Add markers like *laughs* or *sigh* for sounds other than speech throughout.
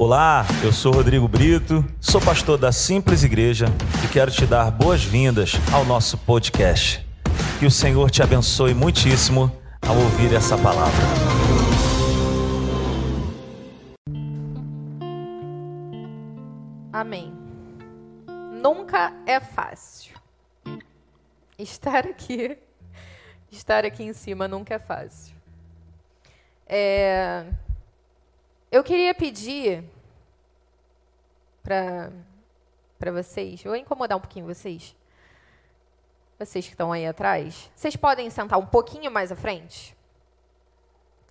Olá, eu sou Rodrigo Brito, sou pastor da Simples Igreja e quero te dar boas-vindas ao nosso podcast. Que o Senhor te abençoe muitíssimo ao ouvir essa palavra. Amém. Nunca é fácil. Estar aqui, estar aqui em cima nunca é fácil. É, eu queria pedir para vocês, vou incomodar um pouquinho vocês. Vocês que estão aí atrás, vocês podem sentar um pouquinho mais à frente?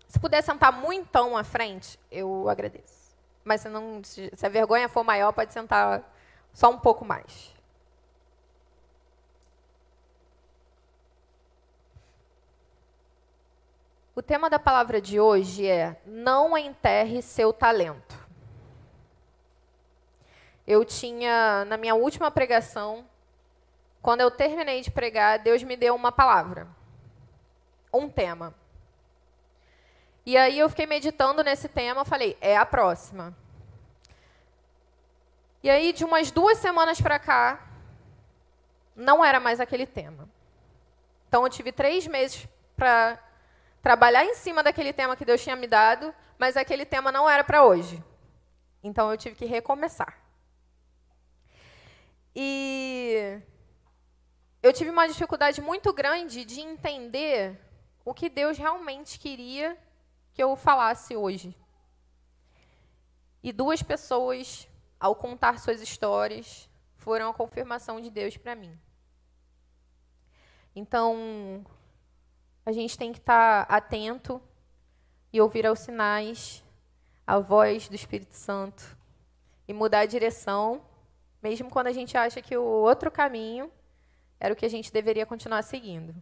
Se puder sentar muito à frente, eu agradeço. Mas se, não, se a vergonha for maior, pode sentar só um pouco mais. O tema da palavra de hoje é: Não enterre seu talento. Eu tinha, na minha última pregação, quando eu terminei de pregar, Deus me deu uma palavra, um tema. E aí eu fiquei meditando nesse tema, falei, é a próxima. E aí, de umas duas semanas para cá, não era mais aquele tema. Então, eu tive três meses para trabalhar em cima daquele tema que Deus tinha me dado, mas aquele tema não era para hoje. Então eu tive que recomeçar. E eu tive uma dificuldade muito grande de entender o que Deus realmente queria que eu falasse hoje. E duas pessoas, ao contar suas histórias, foram a confirmação de Deus para mim. Então, a gente tem que estar tá atento e ouvir aos sinais, a voz do Espírito Santo e mudar a direção, mesmo quando a gente acha que o outro caminho era o que a gente deveria continuar seguindo.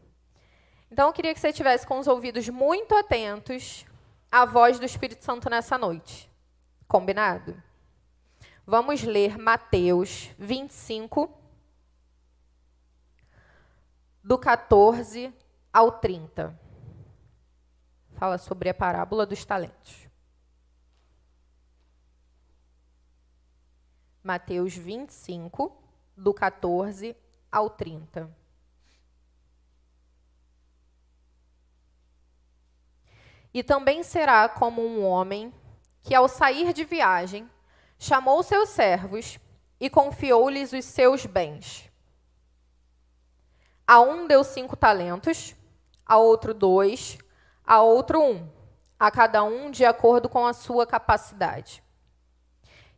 Então, eu queria que você tivesse com os ouvidos muito atentos à voz do Espírito Santo nessa noite. Combinado? Vamos ler Mateus 25, do 14 ao 30. Fala sobre a parábola dos talentos. Mateus 25, do 14 ao 30. E também será como um homem que, ao sair de viagem, chamou seus servos e confiou-lhes os seus bens. A um deu cinco talentos, a outro dois, a outro um, a cada um de acordo com a sua capacidade.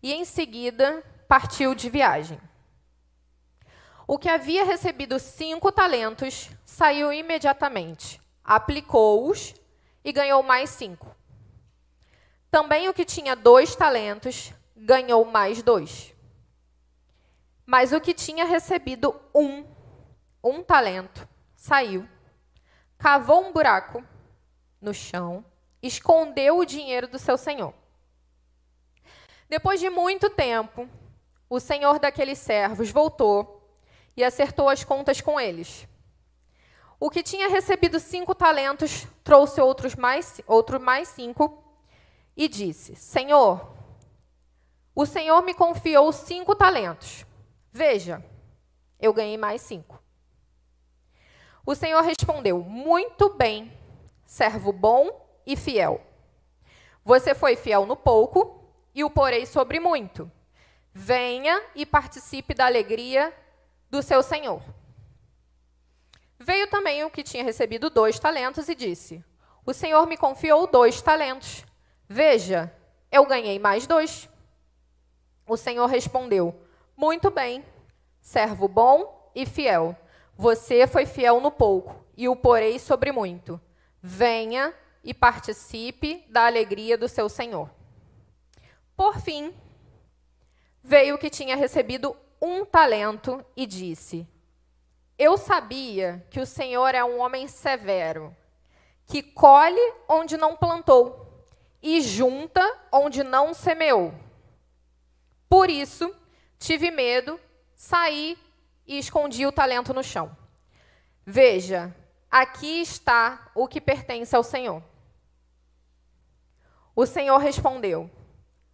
E em seguida partiu de viagem. O que havia recebido cinco talentos saiu imediatamente, aplicou-os e ganhou mais cinco. Também o que tinha dois talentos ganhou mais dois. Mas o que tinha recebido um, um talento, saiu cavou um buraco no chão, escondeu o dinheiro do seu senhor. Depois de muito tempo, o senhor daqueles servos voltou e acertou as contas com eles. O que tinha recebido cinco talentos trouxe outros mais, outro mais cinco e disse: Senhor, o senhor me confiou cinco talentos. Veja, eu ganhei mais cinco. O Senhor respondeu: Muito bem, servo bom e fiel. Você foi fiel no pouco e o porei sobre muito. Venha e participe da alegria do seu Senhor. Veio também o que tinha recebido dois talentos e disse: O Senhor me confiou dois talentos. Veja, eu ganhei mais dois. O Senhor respondeu: Muito bem, servo bom e fiel. Você foi fiel no pouco, e o porei sobre muito. Venha e participe da alegria do seu Senhor. Por fim, veio o que tinha recebido um talento e disse: Eu sabia que o Senhor é um homem severo, que colhe onde não plantou e junta onde não semeou. Por isso, tive medo, saí e escondi o talento no chão. Veja, aqui está o que pertence ao Senhor. O Senhor respondeu: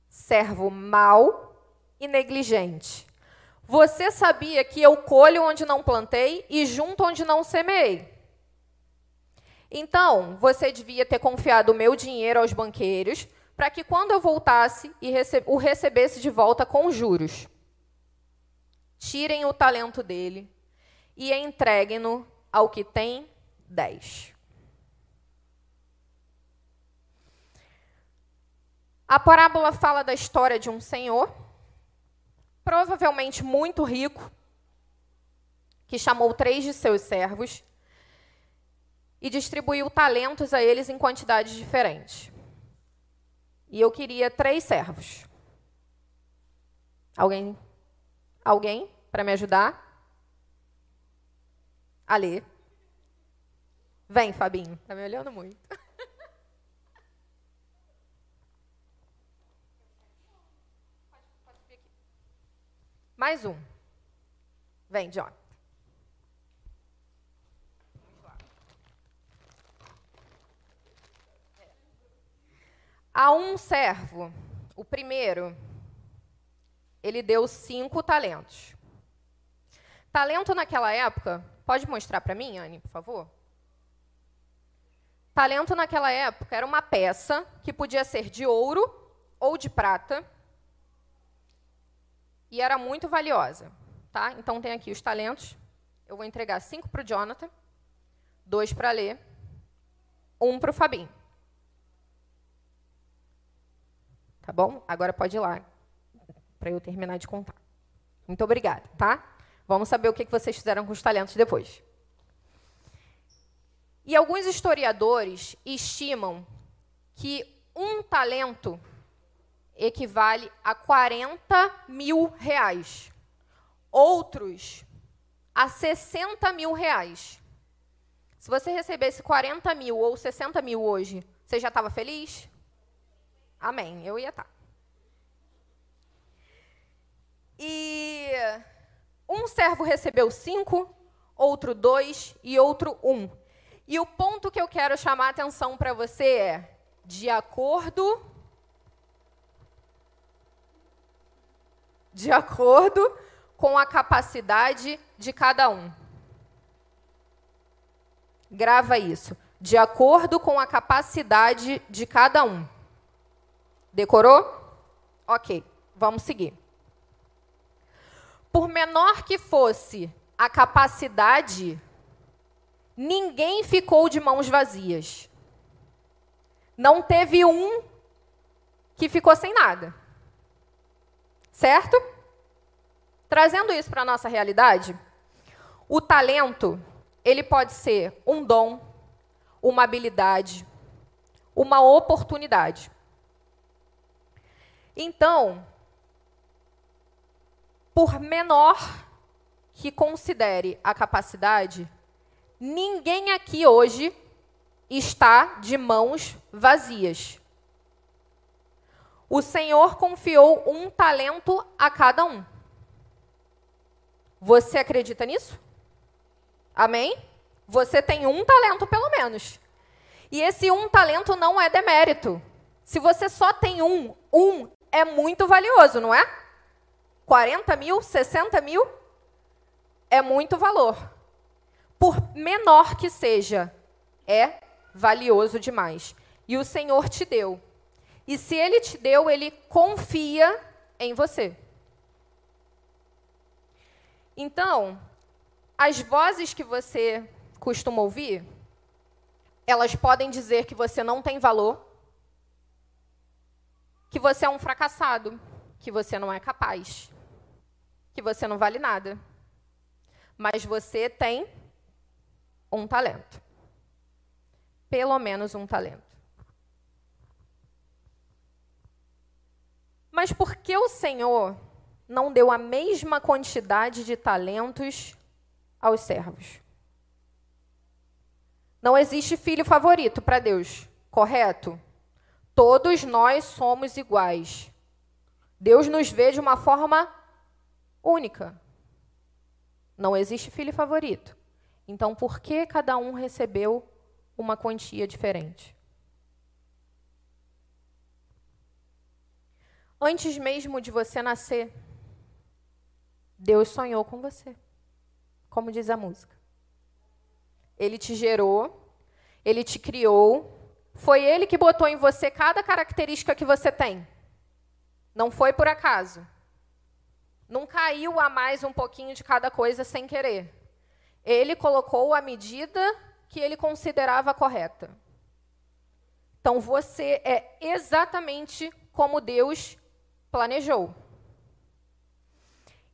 servo mau e negligente. Você sabia que eu colho onde não plantei e junto onde não semeei? Então, você devia ter confiado o meu dinheiro aos banqueiros, para que quando eu voltasse o recebesse de volta com juros. Tirem o talento dele e entreguem-no ao que tem dez. A parábola fala da história de um senhor, provavelmente muito rico, que chamou três de seus servos e distribuiu talentos a eles em quantidades diferentes. E eu queria três servos. Alguém? Alguém para me ajudar? A ler. Vem, Fabinho. Tá me olhando muito. *laughs* Mais um. Vem, John. A um servo, o primeiro, ele deu cinco talentos. Talento naquela época, pode mostrar para mim, Anne, por favor? Talento naquela época era uma peça que podia ser de ouro ou de prata e era muito valiosa. Tá? Então tem aqui os talentos. Eu vou entregar cinco para o Jonathan, dois para ler, um para o Fabinho. Tá bom? Agora pode ir lá, para eu terminar de contar. Muito obrigada, tá? Vamos saber o que vocês fizeram com os talentos depois. E alguns historiadores estimam que um talento equivale a 40 mil reais. Outros, a 60 mil reais. Se você recebesse 40 mil ou 60 mil hoje, você já estava feliz? Amém. Eu ia estar. Tá. E um servo recebeu cinco, outro dois e outro um. E o ponto que eu quero chamar a atenção para você é: de acordo. De acordo com a capacidade de cada um. Grava isso. De acordo com a capacidade de cada um. Decorou? Ok, vamos seguir. Por menor que fosse a capacidade, ninguém ficou de mãos vazias. Não teve um que ficou sem nada. Certo? Trazendo isso para a nossa realidade, o talento, ele pode ser um dom, uma habilidade, uma oportunidade. Então, por menor que considere a capacidade, ninguém aqui hoje está de mãos vazias. O Senhor confiou um talento a cada um. Você acredita nisso? Amém? Você tem um talento, pelo menos. E esse um talento não é demérito. Se você só tem um, um é muito valioso, não é? 40 mil, 60 mil é muito valor. Por menor que seja, é valioso demais. E o Senhor te deu. E se Ele te deu, Ele confia em você. Então, as vozes que você costuma ouvir, elas podem dizer que você não tem valor, que você é um fracassado, que você não é capaz, que você não vale nada. Mas você tem um talento. Pelo menos um talento. Mas por que o Senhor não deu a mesma quantidade de talentos aos servos? Não existe filho favorito para Deus, correto? Todos nós somos iguais. Deus nos vê de uma forma única. Não existe filho favorito. Então, por que cada um recebeu uma quantia diferente? Antes mesmo de você nascer, Deus sonhou com você, como diz a música. Ele te gerou, ele te criou, foi ele que botou em você cada característica que você tem. Não foi por acaso. Não caiu a mais um pouquinho de cada coisa sem querer. Ele colocou a medida que ele considerava correta. Então você é exatamente como Deus planejou.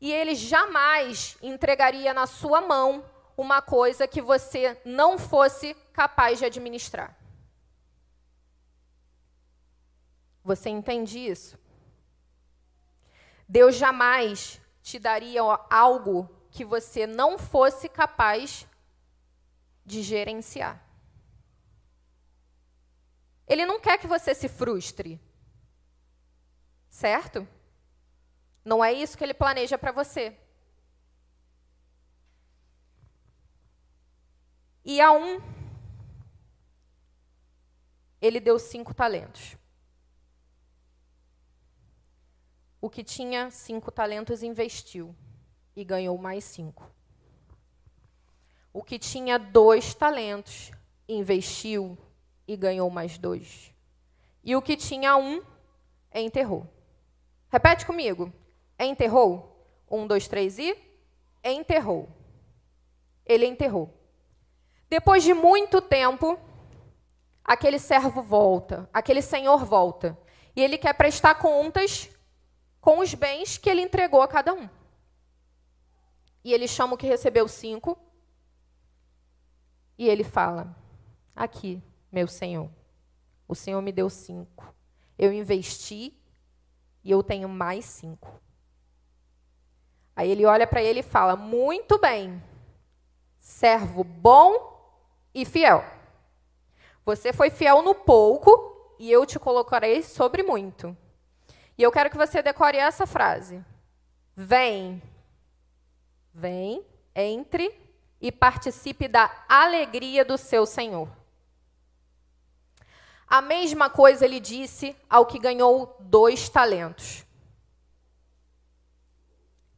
E ele jamais entregaria na sua mão uma coisa que você não fosse capaz de administrar. Você entende isso? Deus jamais te daria algo que você não fosse capaz de gerenciar. Ele não quer que você se frustre. Certo? Não é isso que ele planeja para você. E a um, ele deu cinco talentos. O que tinha cinco talentos investiu e ganhou mais cinco. O que tinha dois talentos investiu e ganhou mais dois. E o que tinha um enterrou. Repete comigo. Enterrou. Um, dois, três e enterrou. Ele enterrou. Depois de muito tempo, aquele servo volta, aquele senhor volta. E ele quer prestar contas com os bens que ele entregou a cada um. E ele chama o que recebeu cinco. E ele fala: Aqui, meu senhor, o senhor me deu cinco. Eu investi e eu tenho mais cinco. Aí ele olha para ele e fala: Muito bem, servo bom e fiel. Você foi fiel no pouco e eu te colocarei sobre muito. E eu quero que você decore essa frase. Vem, vem, entre e participe da alegria do seu Senhor. A mesma coisa ele disse ao que ganhou dois talentos.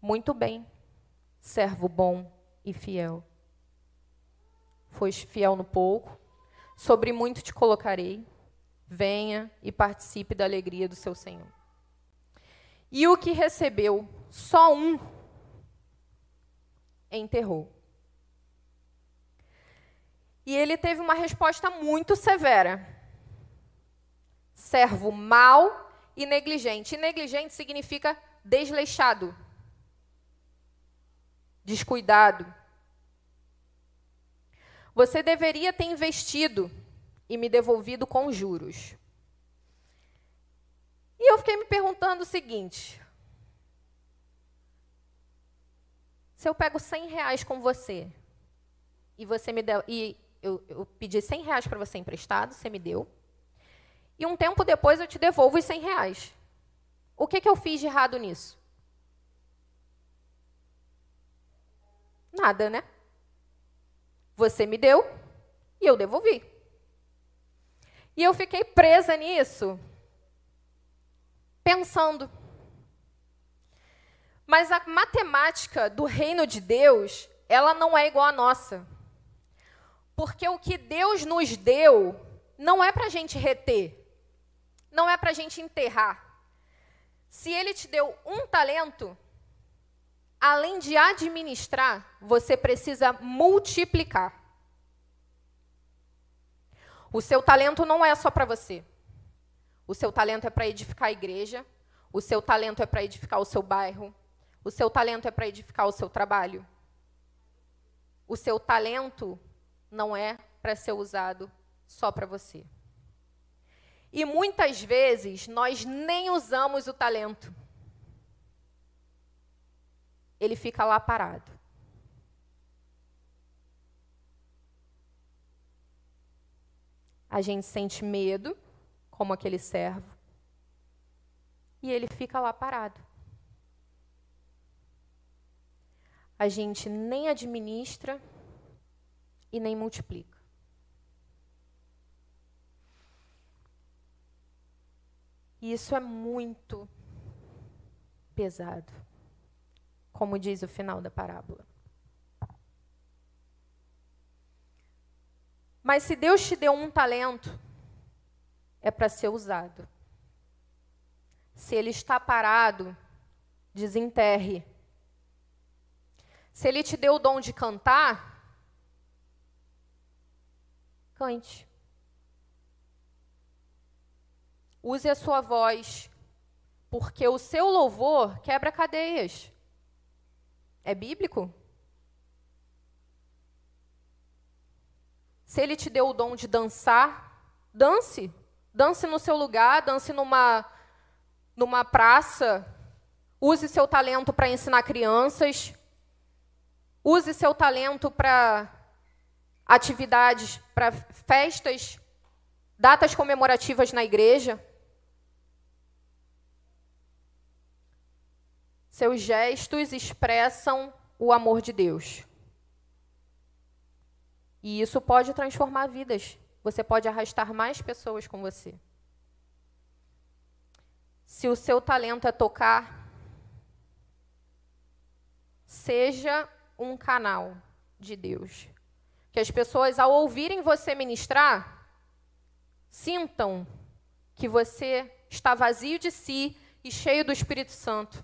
Muito bem, servo bom e fiel. Foste fiel no pouco, sobre muito te colocarei. Venha e participe da alegria do seu Senhor. E o que recebeu só um enterrou. E ele teve uma resposta muito severa. Servo mau e negligente. E negligente significa desleixado, descuidado. Você deveria ter investido e me devolvido com juros. E eu fiquei me perguntando o seguinte: se eu pego 100 reais com você e você me deu, e eu, eu pedi 100 reais para você emprestado, você me deu, e um tempo depois eu te devolvo os 100 reais. O que, que eu fiz de errado nisso? Nada, né? Você me deu e eu devolvi. E eu fiquei presa nisso pensando. Mas a matemática do reino de Deus, ela não é igual à nossa. Porque o que Deus nos deu não é para a gente reter, não é para a gente enterrar. Se Ele te deu um talento, além de administrar, você precisa multiplicar. O seu talento não é só para você. O seu talento é para edificar a igreja, o seu talento é para edificar o seu bairro, o seu talento é para edificar o seu trabalho. O seu talento não é para ser usado só para você. E muitas vezes nós nem usamos o talento. Ele fica lá parado. A gente sente medo como aquele servo. E ele fica lá parado. A gente nem administra e nem multiplica. E isso é muito pesado, como diz o final da parábola. Mas se Deus te deu um talento, é para ser usado. Se ele está parado, desenterre. Se ele te deu o dom de cantar, cante. Use a sua voz, porque o seu louvor quebra cadeias. É bíblico? Se ele te deu o dom de dançar, dance. Dance no seu lugar, dance numa, numa praça. Use seu talento para ensinar crianças. Use seu talento para atividades, para festas, datas comemorativas na igreja. Seus gestos expressam o amor de Deus. E isso pode transformar vidas. Você pode arrastar mais pessoas com você. Se o seu talento é tocar, seja um canal de Deus. Que as pessoas, ao ouvirem você ministrar, sintam que você está vazio de si e cheio do Espírito Santo.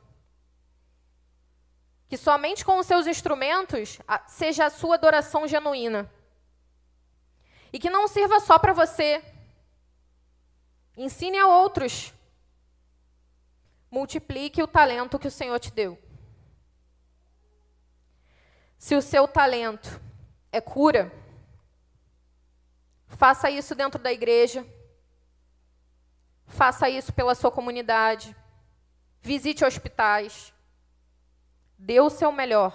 Que somente com os seus instrumentos seja a sua adoração genuína. E que não sirva só para você. Ensine a outros. Multiplique o talento que o Senhor te deu. Se o seu talento é cura, faça isso dentro da igreja. Faça isso pela sua comunidade. Visite hospitais. Dê o seu melhor.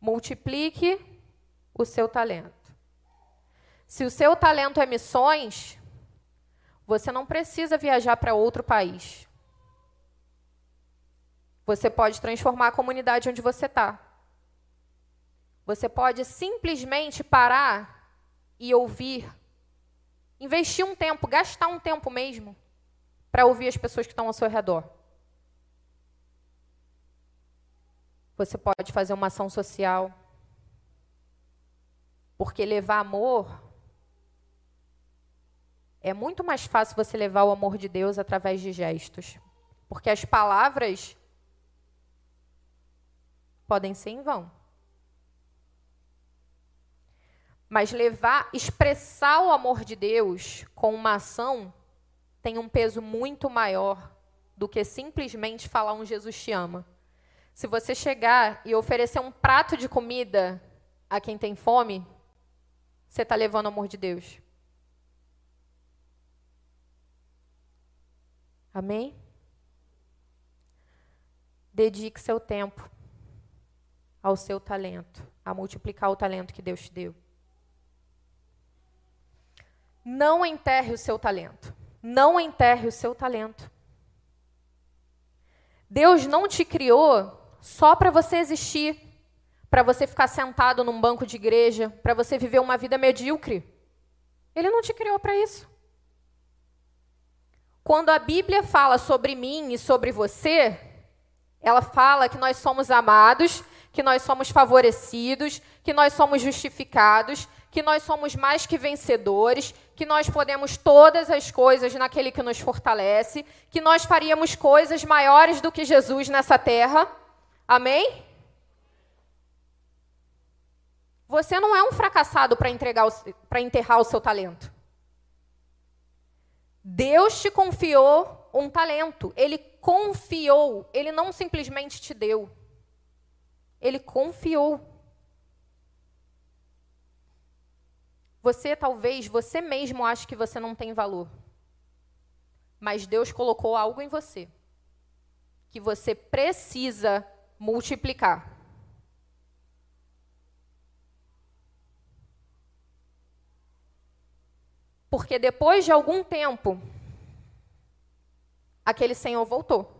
Multiplique o seu talento. Se o seu talento é missões, você não precisa viajar para outro país. Você pode transformar a comunidade onde você está. Você pode simplesmente parar e ouvir, investir um tempo, gastar um tempo mesmo, para ouvir as pessoas que estão ao seu redor. Você pode fazer uma ação social. Porque levar amor é muito mais fácil você levar o amor de Deus através de gestos. Porque as palavras podem ser em vão. Mas levar, expressar o amor de Deus com uma ação tem um peso muito maior do que simplesmente falar um Jesus te ama. Se você chegar e oferecer um prato de comida a quem tem fome, você está levando o amor de Deus. Amém? Dedique seu tempo ao seu talento, a multiplicar o talento que Deus te deu. Não enterre o seu talento. Não enterre o seu talento. Deus não te criou só para você existir, para você ficar sentado num banco de igreja, para você viver uma vida medíocre. Ele não te criou para isso. Quando a Bíblia fala sobre mim e sobre você, ela fala que nós somos amados, que nós somos favorecidos, que nós somos justificados, que nós somos mais que vencedores, que nós podemos todas as coisas naquele que nos fortalece, que nós faríamos coisas maiores do que Jesus nessa terra. Amém? Você não é um fracassado para enterrar o seu talento. Deus te confiou um talento. Ele confiou, ele não simplesmente te deu. Ele confiou. Você talvez, você mesmo acha que você não tem valor. Mas Deus colocou algo em você que você precisa multiplicar. Porque depois de algum tempo, aquele senhor voltou.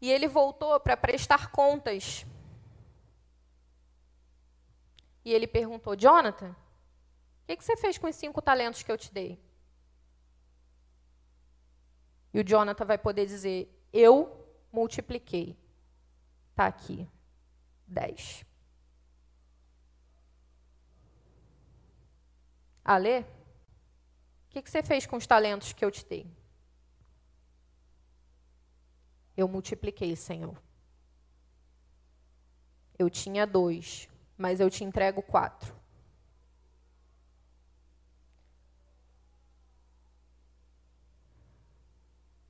E ele voltou para prestar contas. E ele perguntou: Jonathan, o que, que você fez com os cinco talentos que eu te dei? E o Jonathan vai poder dizer: Eu multipliquei. Está aqui. 10. Alê, o que, que você fez com os talentos que eu te dei? Eu multipliquei, Senhor. Eu tinha dois, mas eu te entrego quatro.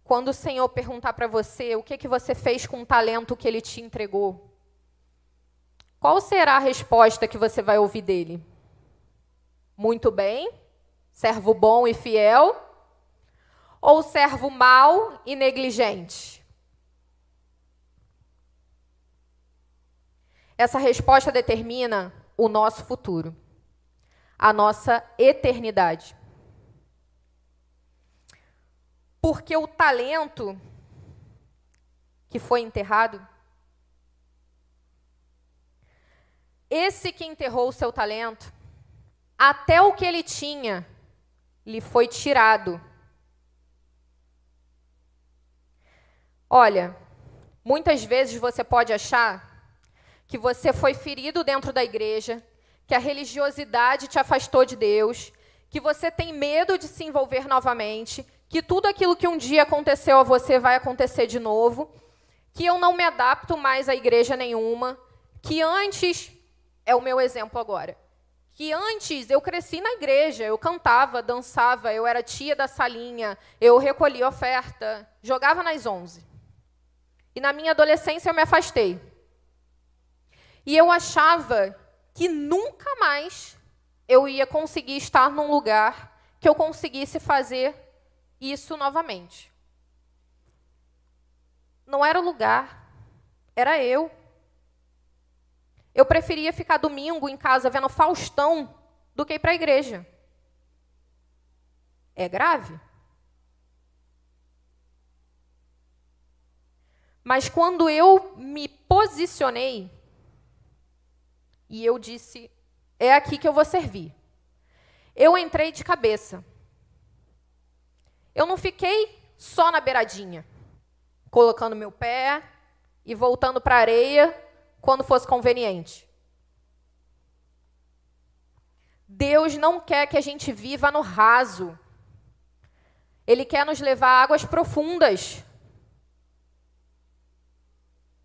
Quando o Senhor perguntar para você o que, que você fez com o talento que Ele te entregou, qual será a resposta que você vai ouvir dele? Muito bem, servo bom e fiel, ou servo mau e negligente? Essa resposta determina o nosso futuro, a nossa eternidade. Porque o talento que foi enterrado, esse que enterrou o seu talento, até o que ele tinha lhe foi tirado. Olha, muitas vezes você pode achar que você foi ferido dentro da igreja, que a religiosidade te afastou de Deus, que você tem medo de se envolver novamente, que tudo aquilo que um dia aconteceu a você vai acontecer de novo, que eu não me adapto mais a igreja nenhuma, que antes é o meu exemplo agora. Que antes eu cresci na igreja, eu cantava, dançava, eu era tia da salinha, eu recolhia oferta, jogava nas onze. E na minha adolescência eu me afastei. E eu achava que nunca mais eu ia conseguir estar num lugar que eu conseguisse fazer isso novamente. Não era o lugar, era eu. Eu preferia ficar domingo em casa vendo Faustão do que ir para a igreja. É grave? Mas quando eu me posicionei e eu disse: é aqui que eu vou servir, eu entrei de cabeça. Eu não fiquei só na beiradinha, colocando meu pé e voltando para a areia quando fosse conveniente. Deus não quer que a gente viva no raso. Ele quer nos levar a águas profundas.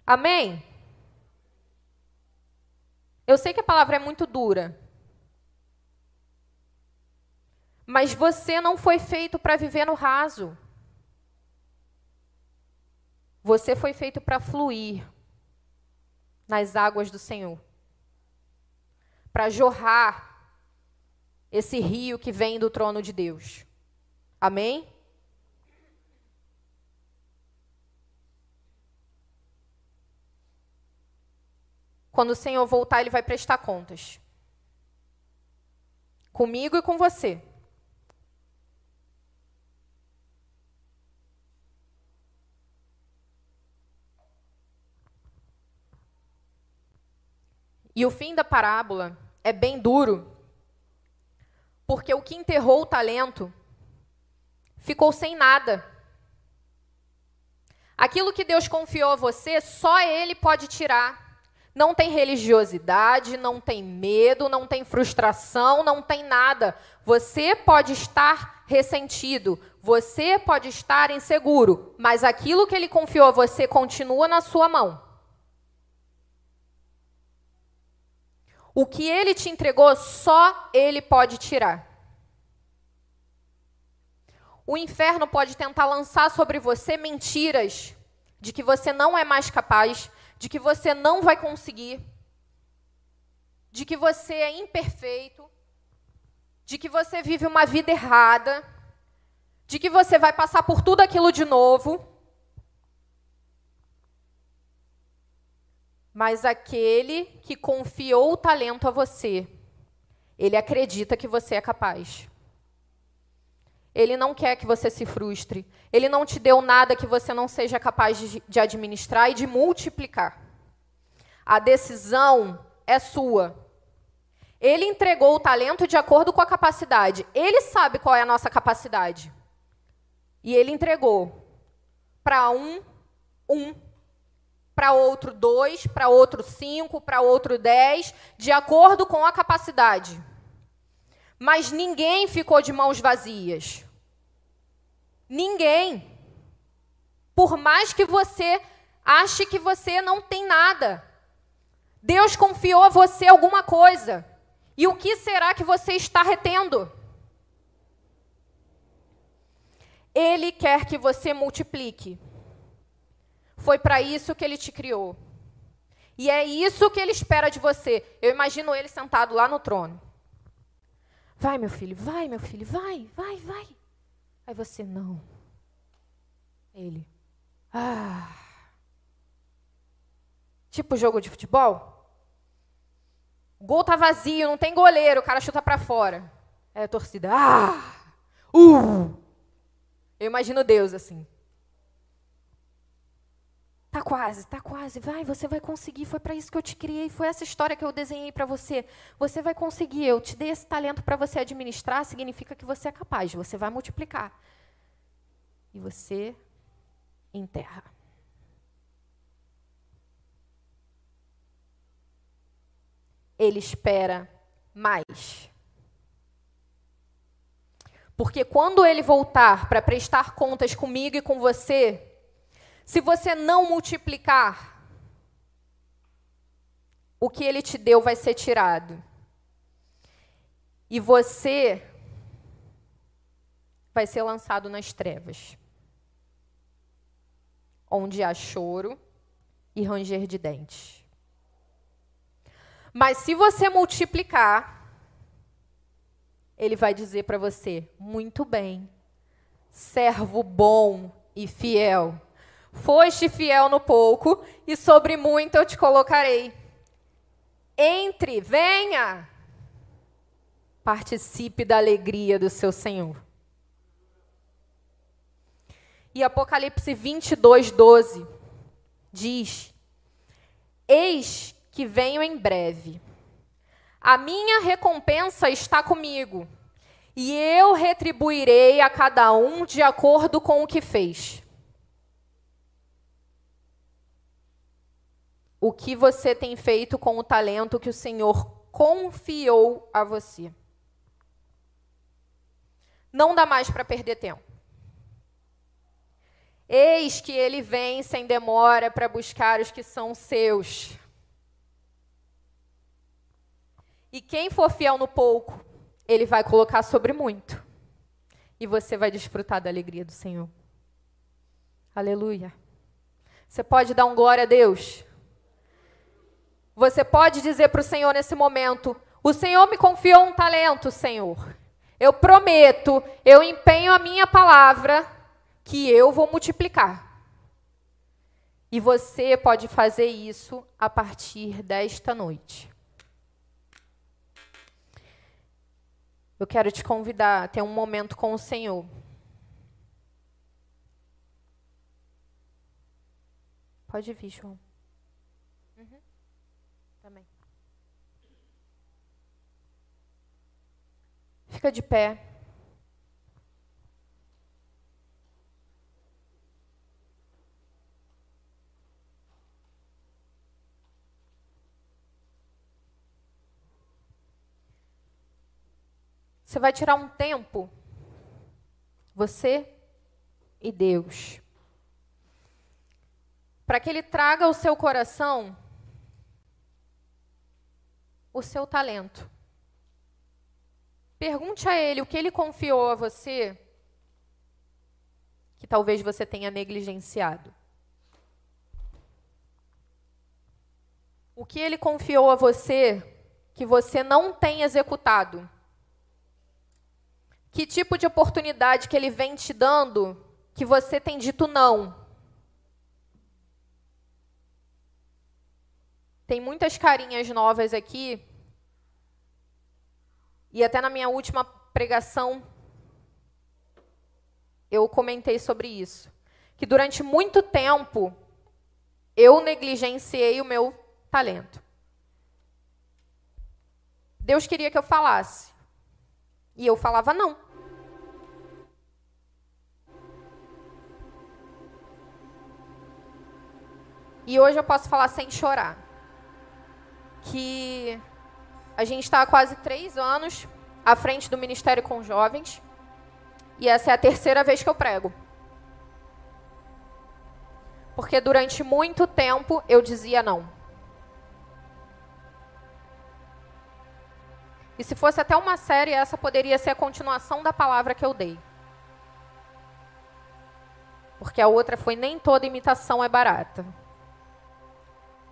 Amém? Eu sei que a palavra é muito dura. Mas você não foi feito para viver no raso. Você foi feito para fluir nas águas do Senhor. Para jorrar esse rio que vem do trono de Deus. Amém? Quando o Senhor voltar, ele vai prestar contas. Comigo e com você. E o fim da parábola é bem duro, porque o que enterrou o talento ficou sem nada. Aquilo que Deus confiou a você, só Ele pode tirar. Não tem religiosidade, não tem medo, não tem frustração, não tem nada. Você pode estar ressentido, você pode estar inseguro, mas aquilo que Ele confiou a você continua na sua mão. O que ele te entregou, só ele pode tirar. O inferno pode tentar lançar sobre você mentiras de que você não é mais capaz, de que você não vai conseguir, de que você é imperfeito, de que você vive uma vida errada, de que você vai passar por tudo aquilo de novo. Mas aquele que confiou o talento a você, ele acredita que você é capaz. Ele não quer que você se frustre. Ele não te deu nada que você não seja capaz de, de administrar e de multiplicar. A decisão é sua. Ele entregou o talento de acordo com a capacidade. Ele sabe qual é a nossa capacidade. E ele entregou. para um, um. Para outro, dois. Para outro, cinco. Para outro, dez. De acordo com a capacidade. Mas ninguém ficou de mãos vazias. Ninguém. Por mais que você ache que você não tem nada, Deus confiou a você alguma coisa. E o que será que você está retendo? Ele quer que você multiplique. Foi para isso que ele te criou. E é isso que ele espera de você. Eu imagino ele sentado lá no trono. Vai, meu filho, vai, meu filho, vai, vai, vai. Aí você, não. Ele, ah. Tipo jogo de futebol. O gol tá vazio, não tem goleiro, o cara chuta para fora. É a torcida, ah. Uh. Eu imagino Deus assim. Tá quase, tá quase. Vai, você vai conseguir. Foi para isso que eu te criei. Foi essa história que eu desenhei para você. Você vai conseguir. Eu te dei esse talento para você administrar. Significa que você é capaz. Você vai multiplicar. E você enterra. Ele espera mais. Porque quando ele voltar para prestar contas comigo e com você, se você não multiplicar, o que ele te deu vai ser tirado. E você vai ser lançado nas trevas, onde há choro e ranger de dentes. Mas se você multiplicar, ele vai dizer para você: muito bem, servo bom e fiel. Foste fiel no pouco, e sobre muito eu te colocarei. Entre, venha, participe da alegria do seu Senhor. E Apocalipse 22, 12 diz: Eis que venho em breve. A minha recompensa está comigo, e eu retribuirei a cada um de acordo com o que fez. O que você tem feito com o talento que o Senhor confiou a você. Não dá mais para perder tempo. Eis que ele vem sem demora para buscar os que são seus. E quem for fiel no pouco, ele vai colocar sobre muito. E você vai desfrutar da alegria do Senhor. Aleluia. Você pode dar um glória a Deus? Você pode dizer para o Senhor nesse momento: O Senhor me confiou um talento, Senhor. Eu prometo, eu empenho a minha palavra que eu vou multiplicar. E você pode fazer isso a partir desta noite. Eu quero te convidar a ter um momento com o Senhor. Pode vir, João. Fica de pé. Você vai tirar um tempo, você e Deus, para que Ele traga ao seu coração o seu talento. Pergunte a ele o que ele confiou a você que talvez você tenha negligenciado. O que ele confiou a você que você não tem executado? Que tipo de oportunidade que ele vem te dando que você tem dito não? Tem muitas carinhas novas aqui e até na minha última pregação, eu comentei sobre isso. Que durante muito tempo, eu negligenciei o meu talento. Deus queria que eu falasse. E eu falava não. E hoje eu posso falar sem chorar. Que a gente está há quase três anos à frente do Ministério com Jovens. E essa é a terceira vez que eu prego. Porque durante muito tempo eu dizia não. E se fosse até uma série, essa poderia ser a continuação da palavra que eu dei. Porque a outra foi nem toda imitação é barata.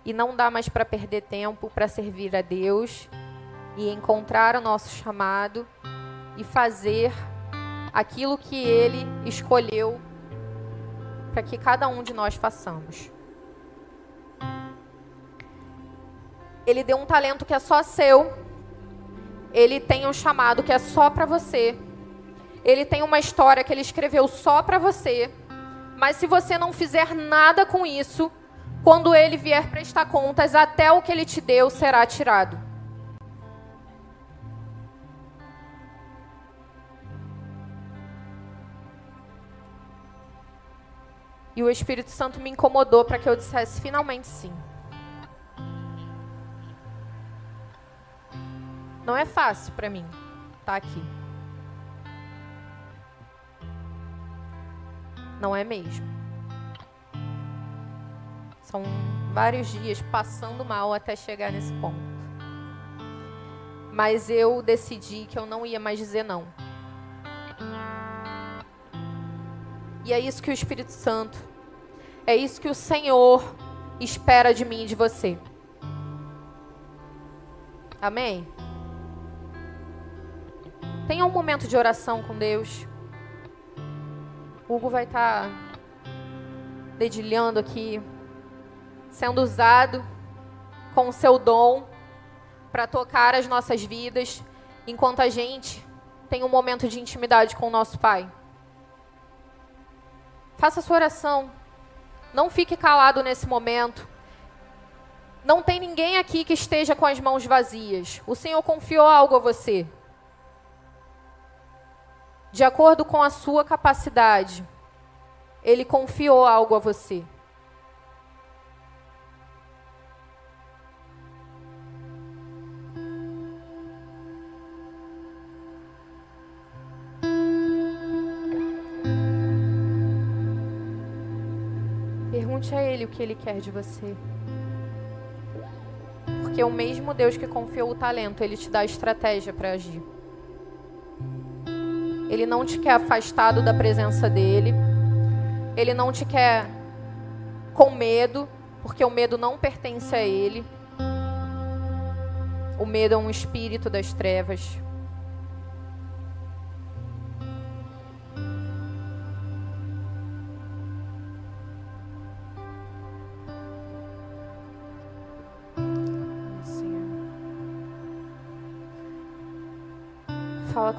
E não dá mais para perder tempo para servir a Deus e encontrar o nosso chamado e fazer aquilo que Ele escolheu para que cada um de nós façamos. Ele deu um talento que é só seu. Ele tem um chamado que é só para você. Ele tem uma história que ele escreveu só para você. Mas se você não fizer nada com isso, quando ele vier prestar contas, até o que ele te deu será tirado. E o Espírito Santo me incomodou para que eu dissesse finalmente sim. Não é fácil para mim estar tá aqui. Não é mesmo. São vários dias passando mal até chegar nesse ponto. Mas eu decidi que eu não ia mais dizer não. E é isso que o Espírito Santo, é isso que o Senhor espera de mim e de você. Amém? Tenha um momento de oração com Deus. Hugo vai estar tá dedilhando aqui, sendo usado com o seu dom para tocar as nossas vidas, enquanto a gente tem um momento de intimidade com o nosso Pai. Faça sua oração. Não fique calado nesse momento. Não tem ninguém aqui que esteja com as mãos vazias. O Senhor confiou algo a você de acordo com a sua capacidade. Ele confiou algo a você. Pergunte a Ele o que Ele quer de você. Porque o mesmo Deus que confiou o talento, Ele te dá a estratégia para agir. Ele não te quer afastado da presença dele. Ele não te quer com medo, porque o medo não pertence a ele. O medo é um espírito das trevas.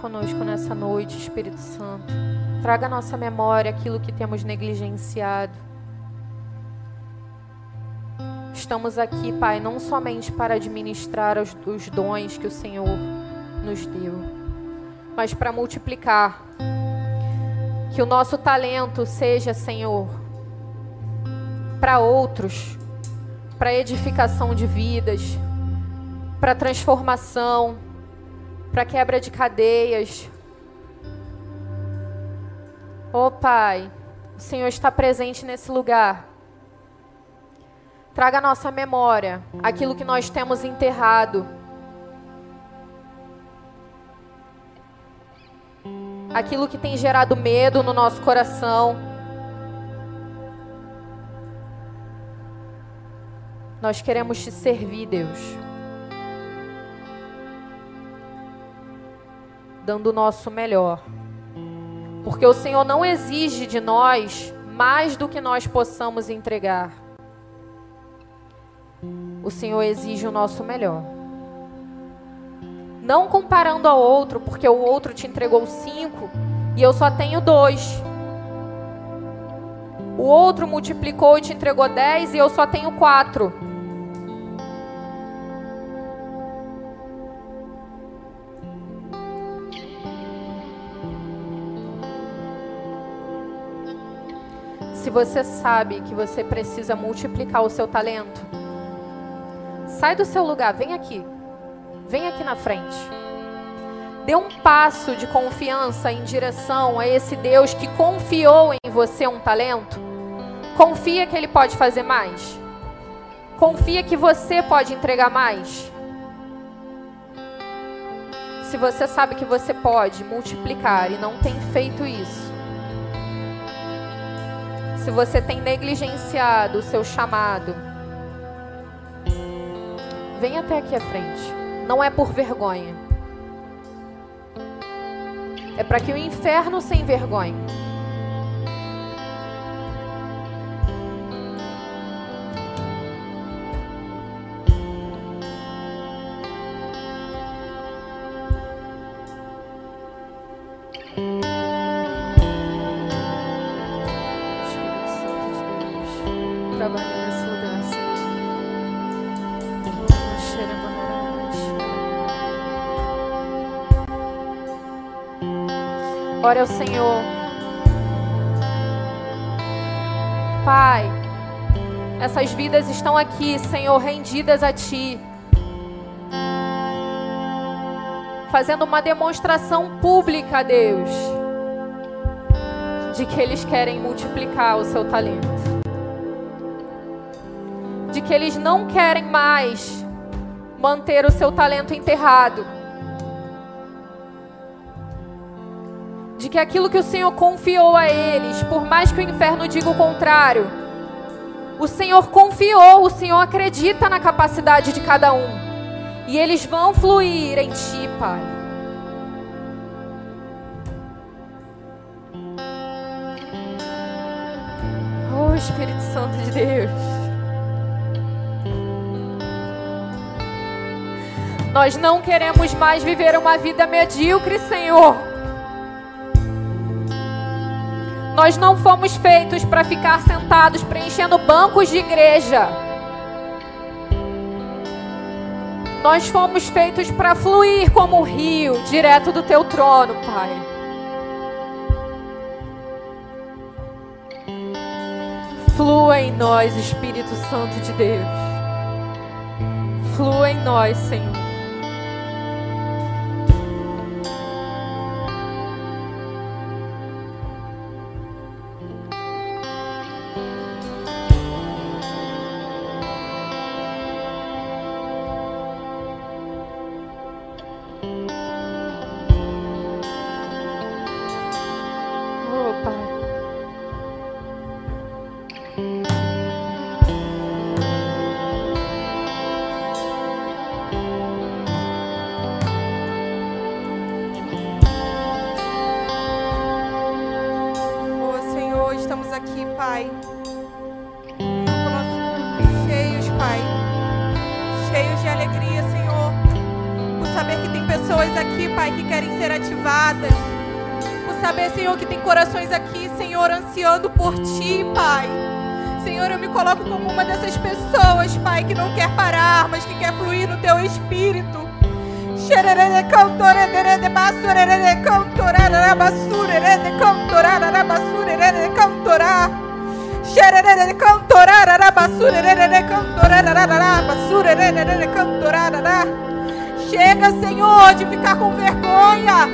Conosco nessa noite, Espírito Santo. Traga à nossa memória aquilo que temos negligenciado. Estamos aqui, Pai, não somente para administrar os, os dons que o Senhor nos deu, mas para multiplicar. Que o nosso talento seja, Senhor, para outros, para edificação de vidas, para transformação para quebra de cadeias. Oh Pai, o Senhor está presente nesse lugar. Traga à nossa memória aquilo que nós temos enterrado. Aquilo que tem gerado medo no nosso coração. Nós queremos te servir, Deus. Dando o nosso melhor. Porque o Senhor não exige de nós mais do que nós possamos entregar. O Senhor exige o nosso melhor. Não comparando ao outro, porque o outro te entregou cinco e eu só tenho dois. O outro multiplicou e te entregou dez e eu só tenho quatro. Você sabe que você precisa multiplicar o seu talento, sai do seu lugar, vem aqui. Vem aqui na frente. Dê um passo de confiança em direção a esse Deus que confiou em você um talento. Confia que Ele pode fazer mais. Confia que você pode entregar mais. Se você sabe que você pode multiplicar e não tem feito isso, se você tem negligenciado o seu chamado, vem até aqui à frente. Não é por vergonha. É para que o inferno se envergonhe. Ao Senhor. Pai, essas vidas estão aqui, Senhor, rendidas a Ti. Fazendo uma demonstração pública, Deus, de que eles querem multiplicar o seu talento. De que eles não querem mais manter o seu talento enterrado de que aquilo que o Senhor confiou a eles, por mais que o inferno diga o contrário, o Senhor confiou, o Senhor acredita na capacidade de cada um. E eles vão fluir em Ti, Pai. Oh Espírito Santo de Deus. Nós não queremos mais viver uma vida medíocre, Senhor. Nós não fomos feitos para ficar sentados preenchendo bancos de igreja. Nós fomos feitos para fluir como um rio direto do teu trono, Pai. Flua em nós, Espírito Santo de Deus. Flua em nós, Senhor. Pai. Cheios, Pai. Cheios de alegria, Senhor. Por saber que tem pessoas aqui, Pai, que querem ser ativadas. Por saber, Senhor, que tem corações aqui, Senhor, ansiando por Ti, Pai. Senhor, eu me coloco como uma dessas pessoas, Pai, que não quer parar, mas que quer fluir no Teu Espírito. Cantorá, Chega, Senhor, de ficar com vergonha.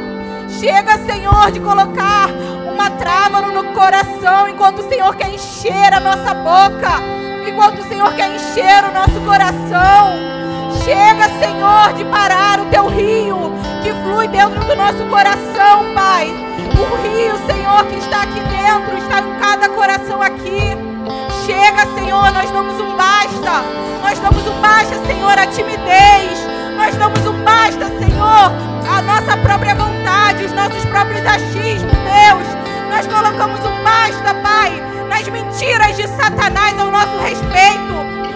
Chega, Senhor, de colocar uma trava no coração enquanto o Senhor quer encher a nossa boca, enquanto o Senhor quer encher o nosso coração. Chega, Senhor, de parar o teu rio que flui dentro do nosso coração, Pai. O rio, Senhor, que está aqui dentro, está em cada coração aqui. Chega, Senhor, nós damos um basta. Nós damos um basta, Senhor, a timidez. Nós damos um basta, Senhor, a nossa própria vontade, os nossos próprios achismos, Deus. Nós colocamos um basta, Pai, nas mentiras de Satanás ao nosso respeito.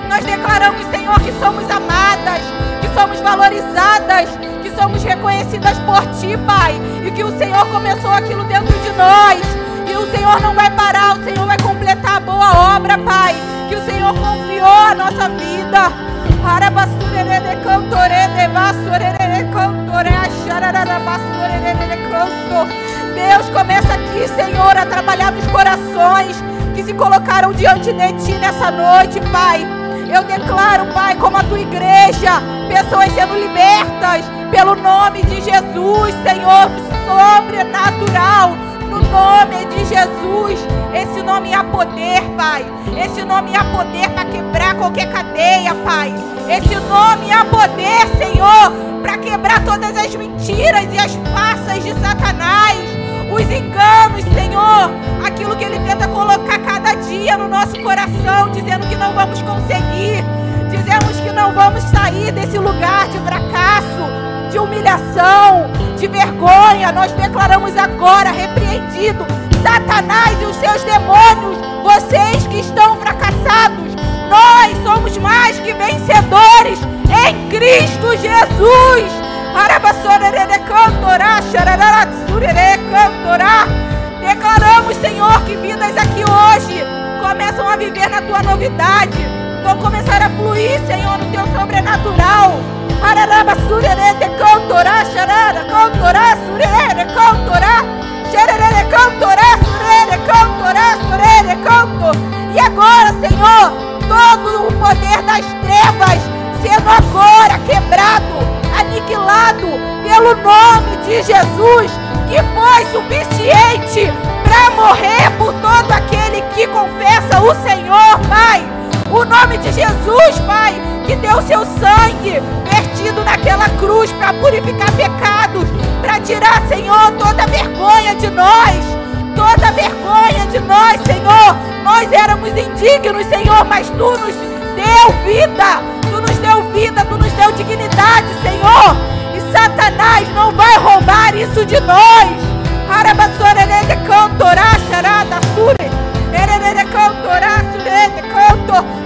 Nós declaramos, Senhor, que somos amadas, que somos valorizadas, que somos reconhecidas por Ti, Pai, e que o Senhor começou aquilo dentro de nós o Senhor não vai parar, o Senhor vai completar a boa obra, Pai. Que o Senhor confiou a nossa vida. Deus começa aqui, Senhor, a trabalhar nos corações que se colocam diante de Ti nessa noite, Pai. Eu declaro, Pai, como a Tua igreja, pessoas sendo libertas pelo nome de Jesus, Senhor, sobrenatural, no nome de Jesus. Esse nome há poder, Pai. Esse nome há poder para quebrar qualquer cadeia, Pai. Esse nome há poder, Senhor, para quebrar todas as mentiras e as farsas de Satanás, os enganos, Senhor, aquilo que ele tenta colocar cada dia no nosso coração, dizendo que não vamos conseguir, dizemos que não vamos sair desse lugar de fracasso, de humilhação, de vergonha. Nós declaramos agora repreendido Satanás e os seus demônios, vocês que estão fracassados, nós somos mais que vencedores em Cristo Jesus. Declaramos, Senhor, que vidas aqui hoje começam a viver na tua novidade, vão começar a fluir, Senhor, no teu sobrenatural. Araraba surere de cantorá, xarara, cantorá, surere, cantorá, xerere, cantorá, surere, cantorá, surere, canto. E agora, Senhor, todo o poder das trevas sendo agora quebrado, aniquilado pelo nome de Jesus, que foi suficiente para morrer por todo aquele que confessa o Senhor, Pai. O nome de Jesus, Pai, que deu seu sangue vertido naquela cruz para purificar pecados, para tirar, Senhor, toda vergonha de nós, toda vergonha de nós, Senhor. Nós éramos indignos, Senhor, mas tu nos deu vida, vida, tu nos deu dignidade, Senhor. E Satanás não vai roubar isso de nós.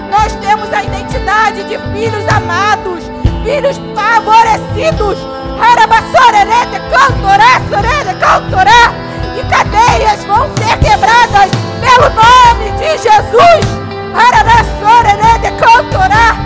Nós temos a identidade de filhos amados, filhos favorecidos. E cadeias vão ser quebradas pelo nome de Jesus. Arabassorerede cantorá.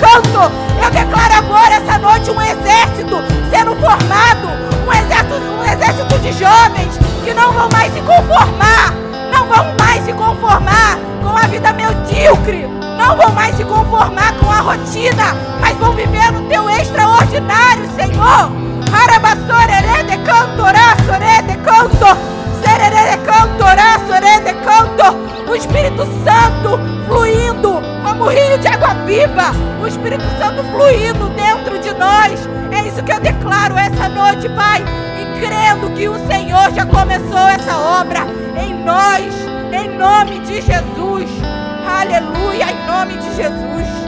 Canto. Eu declaro agora essa noite um exército sendo formado, um exército, um exército de jovens que não vão mais se conformar, não vão mais se conformar com a vida medíocre, não vão mais se conformar com a rotina, mas vão viver no teu extraordinário, Senhor. Arabassorerede cantorá, sorede canto. Canto. O Espírito Santo fluindo como rio de água viva. O Espírito Santo fluindo dentro de nós. É isso que eu declaro essa noite, Pai. E crendo que o Senhor já começou essa obra em nós. Em nome de Jesus. Aleluia. Em nome de Jesus.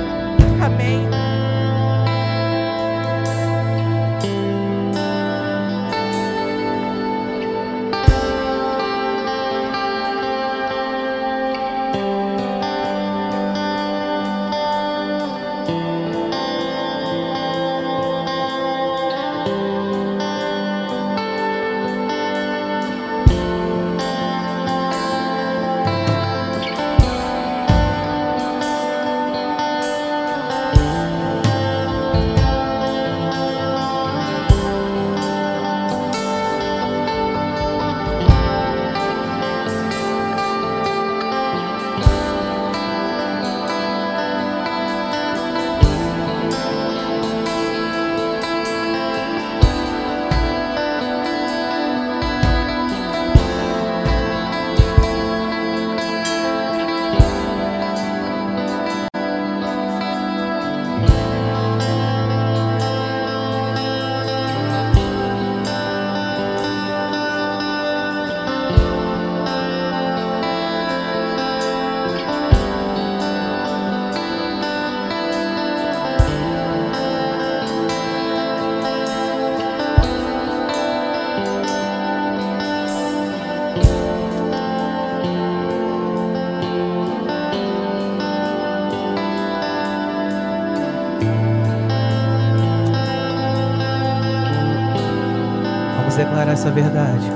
Essa verdade.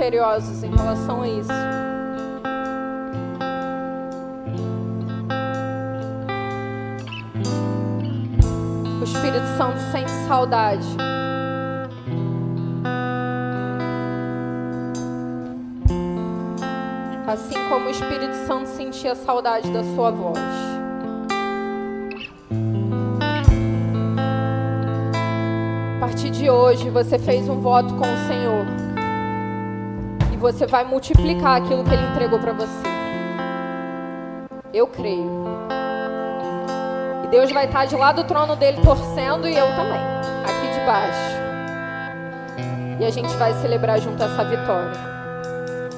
criteriosos em relação a isso. O Espírito Santo sente saudade. Assim como o Espírito Santo sentia saudade da sua voz. A partir de hoje, você fez um voto com o Senhor. Você vai multiplicar aquilo que Ele entregou para você. Eu creio. E Deus vai estar de lá do trono dele torcendo e eu também, aqui de baixo. E a gente vai celebrar junto essa vitória.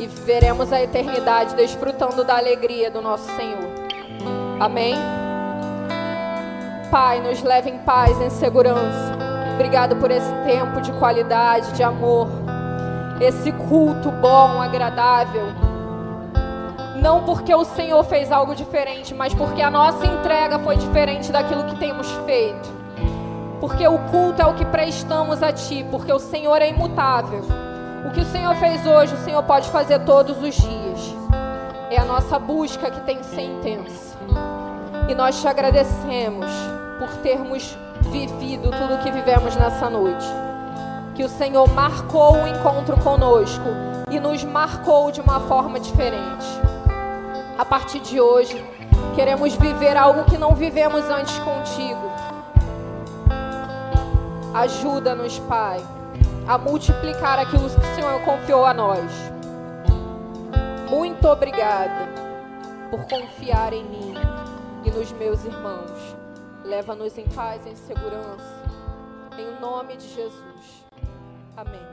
E veremos a eternidade desfrutando da alegria do nosso Senhor. Amém? Pai, nos leve em paz, em segurança. Obrigado por esse tempo de qualidade, de amor. Esse culto bom, agradável. Não porque o Senhor fez algo diferente, mas porque a nossa entrega foi diferente daquilo que temos feito. Porque o culto é o que prestamos a Ti, porque o Senhor é imutável. O que o Senhor fez hoje, o Senhor pode fazer todos os dias. É a nossa busca que tem que ser intensa. E nós te agradecemos por termos vivido tudo o que vivemos nessa noite. Que o Senhor marcou o encontro conosco e nos marcou de uma forma diferente. A partir de hoje, queremos viver algo que não vivemos antes contigo. Ajuda-nos, Pai, a multiplicar aquilo que o Senhor confiou a nós. Muito obrigada por confiar em mim e nos meus irmãos. Leva-nos em paz, em segurança. Em nome de Jesus. Amém.